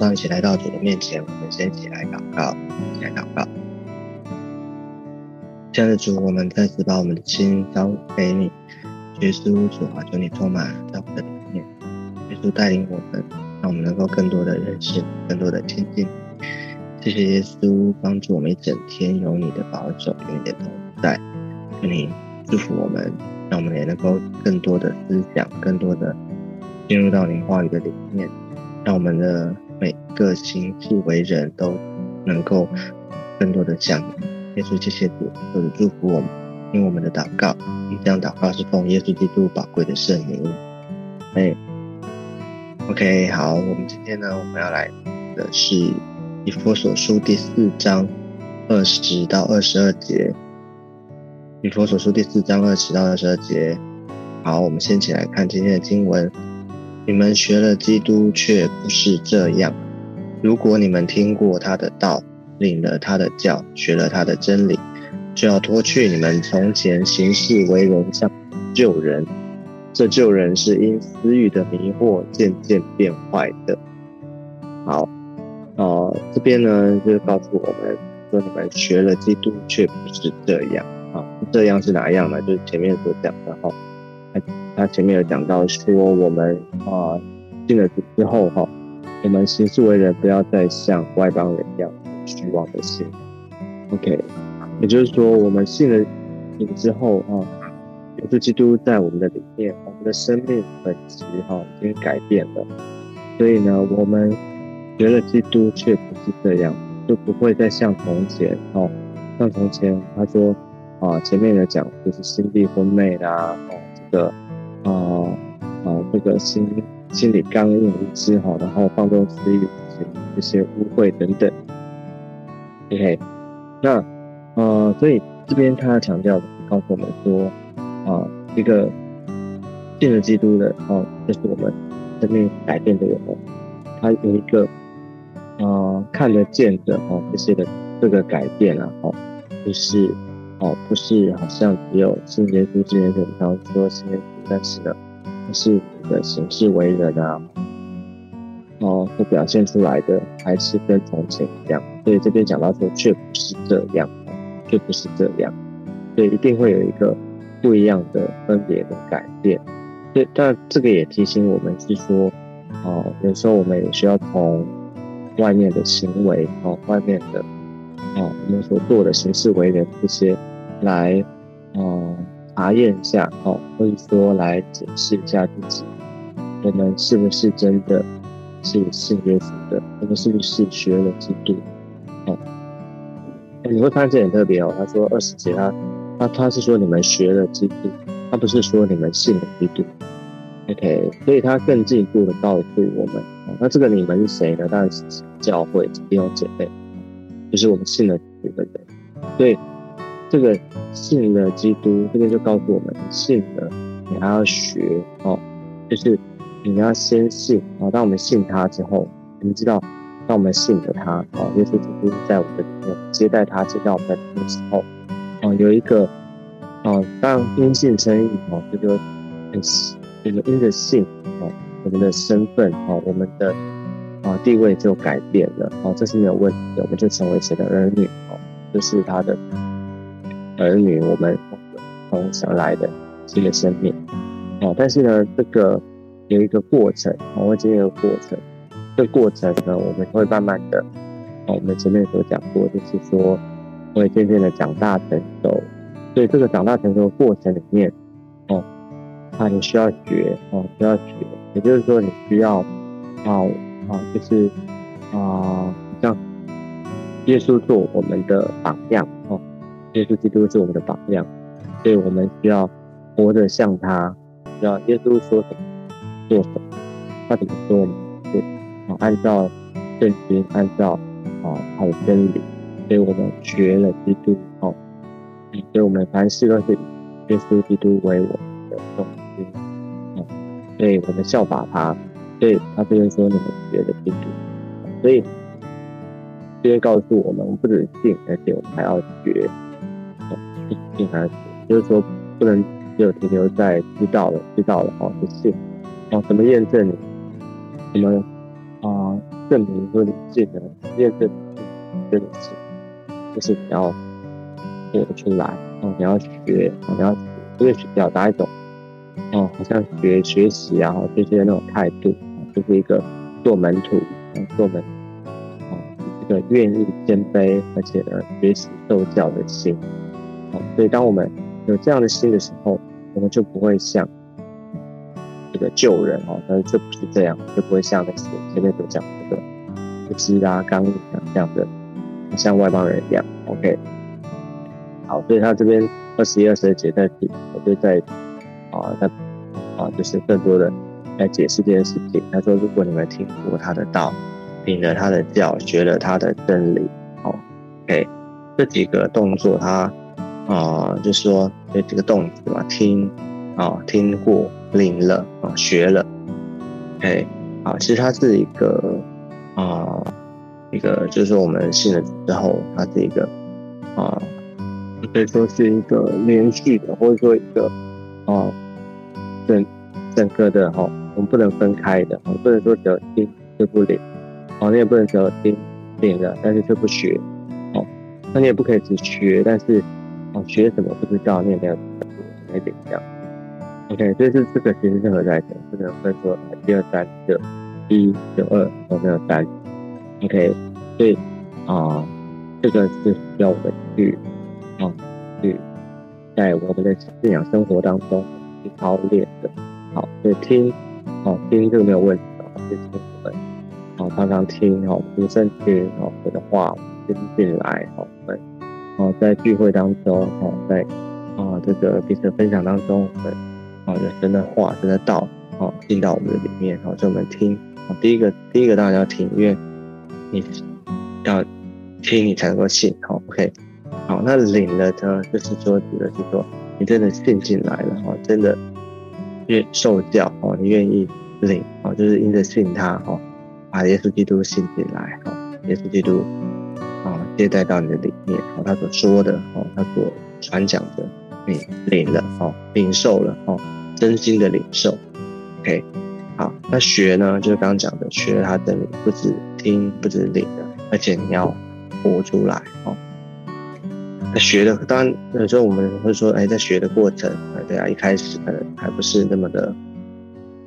上一起来到主的面前，我们先起来祷告，一起来祷告。亲爱的主，我们再次把我们的心交给你，耶稣主啊，求你充满在我们的里面，耶稣带领我们，让我们能够更多的认识，更多的亲近。谢谢耶稣帮助我们一整天有你的保守，有你的同在，求你祝福我们。让我们也能够更多的思想，更多的进入到您话语的里面，让我们的个行事为人都能够更多的像耶稣。谢谢主，或者祝福我们，听我们的祷告。这样祷告是奉耶稣基督宝贵的圣名。哎，OK，好，我们今天呢，我们要来的是以佛所书第四章二十到二十二节。以佛所书第四章二十到二十二节，好，我们先起来看今天的经文。你们学了基督，却不是这样。如果你们听过他的道，领了他的教，学了他的真理，就要脱去你们从前行事为人像旧人。这旧人是因私欲的迷惑渐渐变坏的。好，哦，这边呢就是告诉我们说，你们学了基督，却不是这样。啊，这样是哪样呢？就是前面所讲的哈，他他前面有讲到说，我们啊进了主之后哈，我们行事为人不要再像外邦人一样虚妄的心。OK，也就是说，我们信了你之后啊，耶稣基督在我们的里面，我们的生命本质哈已经改变了。所以呢，我们学了基督却不是这样，就不会再像从前哦，像从前他说。啊，前面有讲就是心地昏昧啦，哦，这个，啊啊，这个心心理刚硬无知哈，然后放纵私欲这些污秽等等。OK，那呃，所以这边他强调的告诉我们说，啊，一个信了基督的哦，就是我们生命改变的人，他有一个啊看得见的哦这些的这个改变啊，哦，就是。哦，不是，好像只有信耶稣、信耶稣，常说信耶稣，但是呢，是你的行事为人啊，哦，所表现出来的还是跟从前一样。所以这边讲到说，却不是这样，却不是这样，所以一定会有一个不一样的分别的改变。对，但这个也提醒我们是说，哦，有时候我们也需要从外面的行为，哦，外面的，哦，我们所做的行事为人这些。来，嗯，查验一下，哦，或者说来检视一下自己，我们是不是真的是信耶稣的？我们是不是学了基督？哦，你会发现很特别哦。他说二十节，他他他是说你们学了基督，他不是说你们信了基督。OK，所以他更进一步的告诉我们，那这个你们是谁呢？当然是教会弟兄姐妹，就是我们信了基督的人，所以。这个信了基督，这边就告诉我们，信了你还要学哦，就是你要先信哦。当我们信他之后，我们知道，当我们信了他哦，耶稣基督在我们的里面接待他，接待我们的时候，哦，有一个哦，当因信称义哦，这个很这个因着信哦，我们的身份哦，我们的啊地位就改变了哦，这是没有问题的，我们就成为谁的儿女哦，这是他的。儿女，我们从生来的新的生命，哦，但是呢，这个有一个过程，我会经历一个过程。这过程呢，我们会慢慢的，哦，我们前面所讲过，就是说会渐渐的长大成熟。所以这个长大成熟的过程里面，哦，啊，你需要学，哦，需要学，也就是说，你需要，啊啊，就是啊，像耶稣做我们的榜样，哦。耶稣基督是我们的榜样，所以我们需要活得像他，需要耶稣说什么做什么，他怎么说我们就啊按照圣经，按照啊他的真理，所以我们学了基督以后，所以我们凡事都是以耶稣基督为我们的中心啊，所以我们效法他，所以他这边说你们学了基督，所以这些告诉，我们不止信，而且我们还要学。信他，就是说不能只有停留在知道了、知道了哦，就信，哦，怎么验证你？怎么啊证明说你信呢？验证真的是，就是你要写出来，哦，你要学，哦，你要因为表达一种，哦，好像学学习啊，这些那种态度，就是一个做门徒，做门，哦，这个愿意谦卑，而且呢，学习受教的心，所以当我们有这样的心的时候，我们就不会像这个救人哦，但是这不是这样，就不会像那些前面所讲的这个不羁啊、刚硬这样的，像外邦人一样。OK，好，所以他这边。二十一、二十二节在提，我就在啊，在啊，就是更多的来解释这件事情。他说：“如果你们听过他的道，领了他的教，学了他的真理，哦，OK，这几个动作，他啊，就是说这几个动词嘛，听啊，听过，领了啊，学了，OK，啊，其实它是一个啊，一个就是我们信了之后，它是一个啊。”可以说是一个连续的，或者说一个啊，整整个的哈，我们不能分开的，我们不能说只有听就不领，哦，你也不能只有听领了，但是却不学，哦，那你也不可以只学，但是哦学什么不知道，你也没有没领这样。OK，所以是这个其实任何在讲，这个分说一二三就一就二，有没有三？OK，所以啊，这个是需要我们去。哦，去在我们的信仰生活当中去操练的，好，所以听，哦，听这个没有问题的，就听我们，哦，常常听，哦，读圣经，哦，我的话听进来，哦，哦，在聚会当中，哦，在，啊，这个彼此分享当中，我们，哦，有神的话，神的道，哦，进到我们的里面，哦，所以我们听，哦，第一个，第一个当然要听，因为你要听，你才能够信，好，OK。好，那领了呢，就是说指的是说你真的信进来了哈，真的愿受教哦，你愿意领哦，就是因着信他哦，把耶稣基督信进来哦，耶稣基督接待到你的里面哦，他所说的哦，他所传讲的你领了哦，领受了哦，真心的领受，OK，好，那学呢，就是刚刚讲的学他的理，不止听，不止领的，而且你要活出来哦。那学的当然有时候我们会说，哎，在学的过程，对啊，一开始可能还不是那么的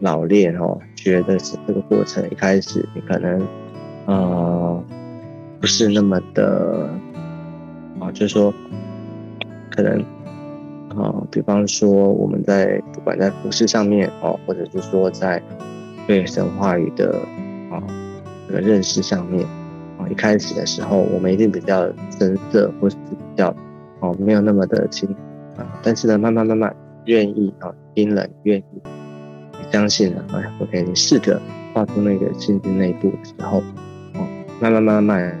老练哦。学的是这个过程，一开始你可能呃不是那么的啊，就是说可能啊，比方说我们在不管在服饰上面哦，或者是说在对神话语的啊这个认识上面啊。一开始的时候，我们一定比较深色，或是比较哦没有那么的清啊。但是呢，慢慢慢慢愿意啊，冰冷愿意，相信了啊，OK，你试着跨出那个信心那一步的时候，哦，慢慢慢慢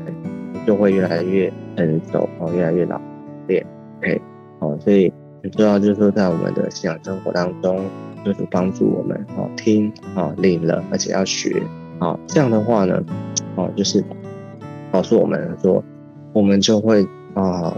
就会越来越成熟哦，越来越老练，OK，哦，所以很重要就是说，在我们的信仰生活当中，就是帮助我们哦听啊领了，而且要学啊，这样的话呢，哦就是。告诉我们说，我们就会啊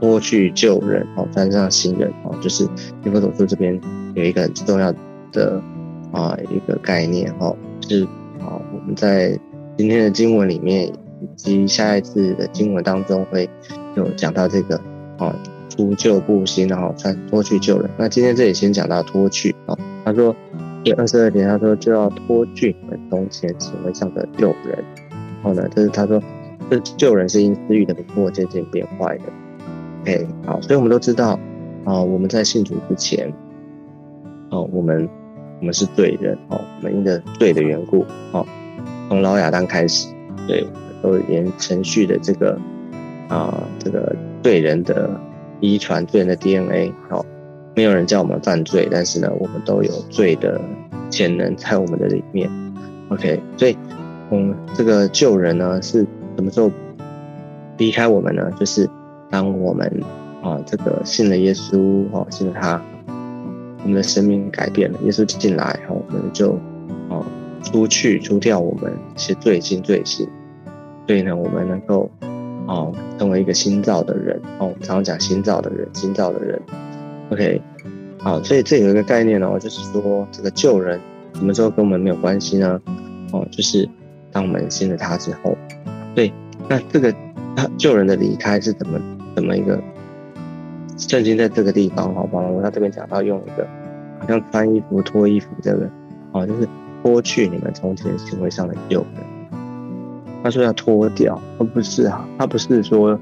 多去救人哦，沾上新人哦，就是尼佛所说这边有一个很重要的啊一个概念哦，是啊我们在今天的经文里面以及下一次的经文当中会有讲到这个啊除旧布新，然后穿脱去救人。那今天这里先讲到脱去啊，他说第二十二点，他说就要脱去你们从前行为上的救人，然后呢，就是他说。这救人是因私欲的迷惑渐渐变坏的。OK，好，所以我们都知道啊，我们在信主之前，哦，我们我们是罪人哦，我们因着罪的缘故哦，从老亚当开始，对，都沿程序的这个啊，这个罪人的遗传，罪人的 DNA 哦，没有人叫我们犯罪，但是呢，我们都有罪的潜能在我们的里面。OK，所以嗯，这个救人呢是。什么时候离开我们呢？就是当我们啊，这个信了耶稣哦，信了他，我们的生命改变了。耶稣进来哦，我们就哦出去除掉我们一些罪心罪行，所以呢，我们能够哦成为一个新造的人哦。我们常常讲新造的人，新造的人。OK，好，所以这有一个概念哦，就是说这个救人什么时候跟我们没有关系呢？哦，就是当我们信了他之后。对，那这个他救人的离开是怎么怎么一个？圣经在这个地方，哈，保罗他这边讲到用一个好像穿衣服脱衣服这个，哦，就是脱去你们从前行为上的旧人。他说要脱掉，而不是啊，他不是说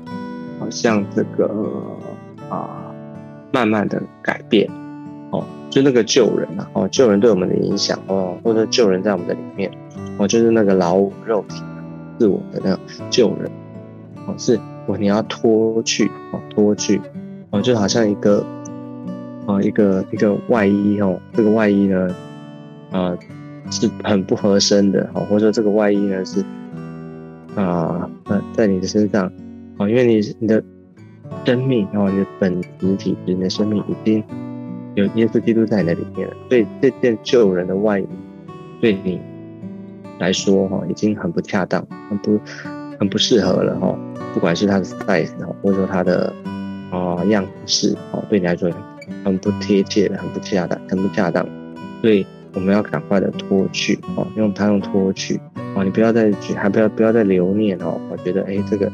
好像这个啊，慢慢的改变，哦，就那个救人啊，哦，救人对我们的影响，哦，或者救人在我们的里面，哦，就是那个老肉体自我的那个救人，哦，是我你要脱去，哦，脱去。哦，就好像一个，啊，一个一个外衣哦，这个外衣呢，啊，是很不合身的哦，或者说这个外衣呢是，啊，那在你的身上，哦，因为你你的生命哦，你的本质体质，你的生命已经有耶稣基督在你的里面了，所以这件救人的外衣对你来说哈，已经很不恰当，很不很不适合了哈，不管是它的 size 哈，或者说它的。啊，样式哦，对你来说很不贴切的，很不恰当，很不恰当，所以我们要赶快的脱去哦，用它用脱去哦，你不要再去，还不要不要再留念哦。我觉得哎，这个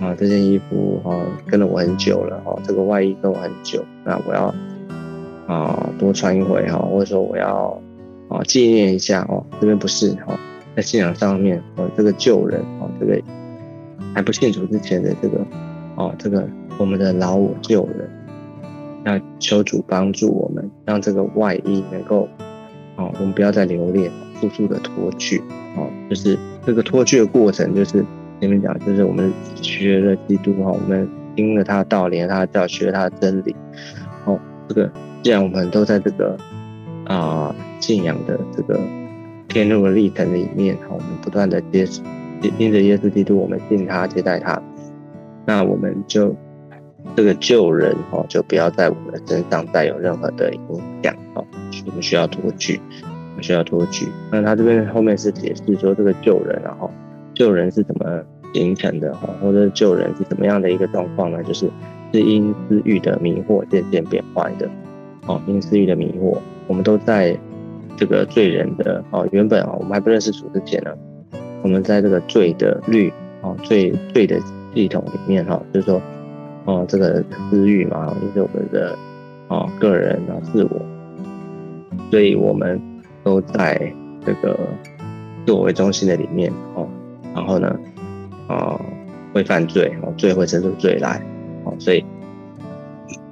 啊，这件衣服哦，跟了我很久了哦，这个外衣跟我很久，那我要啊多穿一回哈，或者说我要啊纪念一下哦，这边不是哈，在信仰上面哦，这个旧人哦，这个还不信主之前的这个哦，这个。我们的老我救人，那求主帮助我们，让这个外衣能够，哦，我们不要再留恋，速速的脱去，哦，就是这个脱去的过程，就是前面讲，就是我们学了基督，哈，我们听了他的道，连他的教，学他的真理，哦，这个既然我们都在这个啊信仰的这个天路的历程里面，哈，我们不断的接因着耶稣基督，我们信他，接待他，那我们就。这个救人哦，就不要在我们身上带有任何的影响哦。我们需要脱去，我们需要脱去。那他这边后面是解释说，这个救人，然后救人是怎么形成的哈，或者救人是怎么样的一个状况呢？就是是因私欲的迷惑渐渐变坏的哦，因私欲的迷惑，我们都在这个罪人的哦，原本啊，我们还不认识主之前呢，我们在这个罪的律哦，罪罪的系统里面哈，就是说。哦，这个私欲嘛，就是我们的哦个人啊自我，所以我们都在这个自我为中心的里面哦，然后呢，啊会犯罪哦，罪会生出罪来哦，所以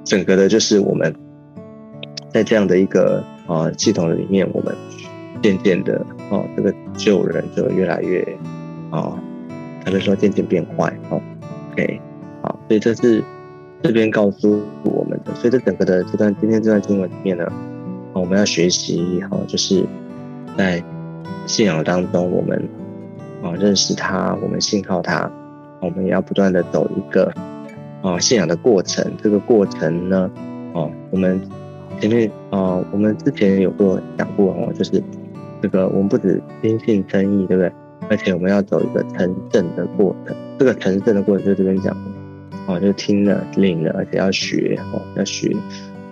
整个的就是我们在这样的一个啊系统里面，我们渐渐的哦，这个救人就越来越啊，可能说渐渐变坏哦，OK。所以这是这边告诉我们的。所以这整个的这段今天这段经文里面呢，我们要学习哈，就是在信仰当中，我们啊认识他，我们信靠他，我们也要不断的走一个啊信仰的过程。这个过程呢，哦，我们前面啊，我们之前有过讲过哦，就是这个我们不止坚信称义，对不对？而且我们要走一个成圣的过程。这个成圣的过程就这边讲。哦，就听了、领了，而且要学哦，要学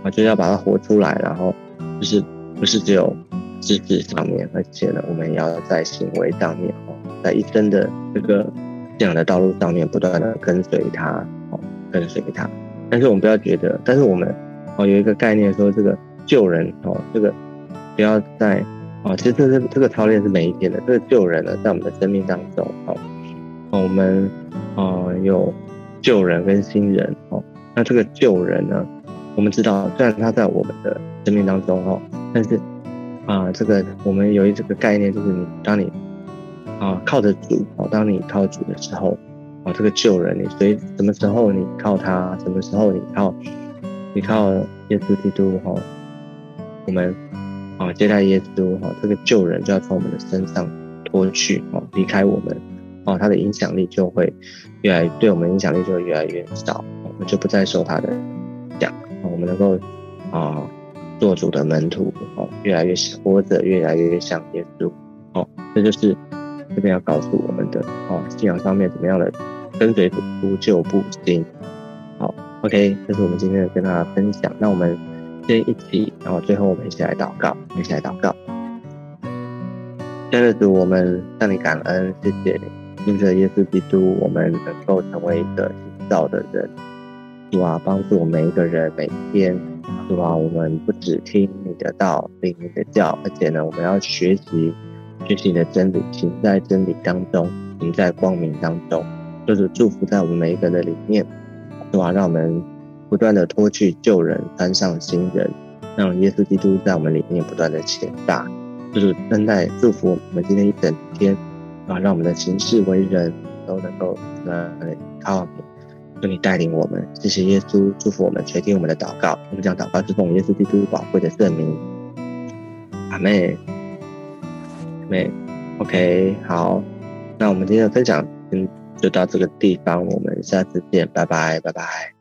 啊，就要把它活出来。然后就是不是只有知识上面，而且呢，我们要在行为上面哦，在一生的这个这样的道路上面不断的跟随他哦，跟随他。但是我们不要觉得，但是我们哦有一个概念说，这个救人哦，这个不要在哦，其实这是这个操练是每一天的。这个救人呢，在我们的生命当中哦，我们哦有。救人跟新人哦，那这个救人呢，我们知道，虽然他在我们的生命当中哦，但是啊，这个我们有一这个概念，就是你当你啊靠着主哦，当你靠主的时候哦，这个救人，你所以什么时候你靠他，什么时候你靠你靠耶稣基督哈，我们啊接待耶稣哈，这个救人就要从我们的身上脱去哦，离开我们。哦，他的影响力就会越来，对我们影响力就会越来越少，我们就不再受他的讲，我们能够啊做主的门徒，哦，越来越活着，越来越像耶稣，哦，这就是这边要告诉我们的，哦，信仰上面怎么样的跟随主就不新，好，OK，这是我们今天的跟大家分享，那我们先一起，然后最后我们一起来祷告，一起来祷告。亲爱的主，我们向你感恩，谢谢你，因着耶稣基督，我们能够成为一个新造的人。主啊，帮助我们每一个人，每天，主啊，我们不只听你的道，听你的教，而且呢，我们要学习，学习你的真理，行在真理当中，行在光明当中，就是祝福在我们每一个人的里面。主啊，让我们不断的脱去旧人，穿上新人，让耶稣基督在我们里面不断的显大。就是恩待祝福我们今天一整天啊，让我们的行事为人都能够呃靠你。求你带领我们，谢谢耶稣，祝福我们，垂听我们的祷告。我们将祷告是奉耶稣基督宝贵的圣名。阿妹，妹，OK，好，那我们今天的分享嗯就到这个地方，我们下次见，拜拜，拜拜。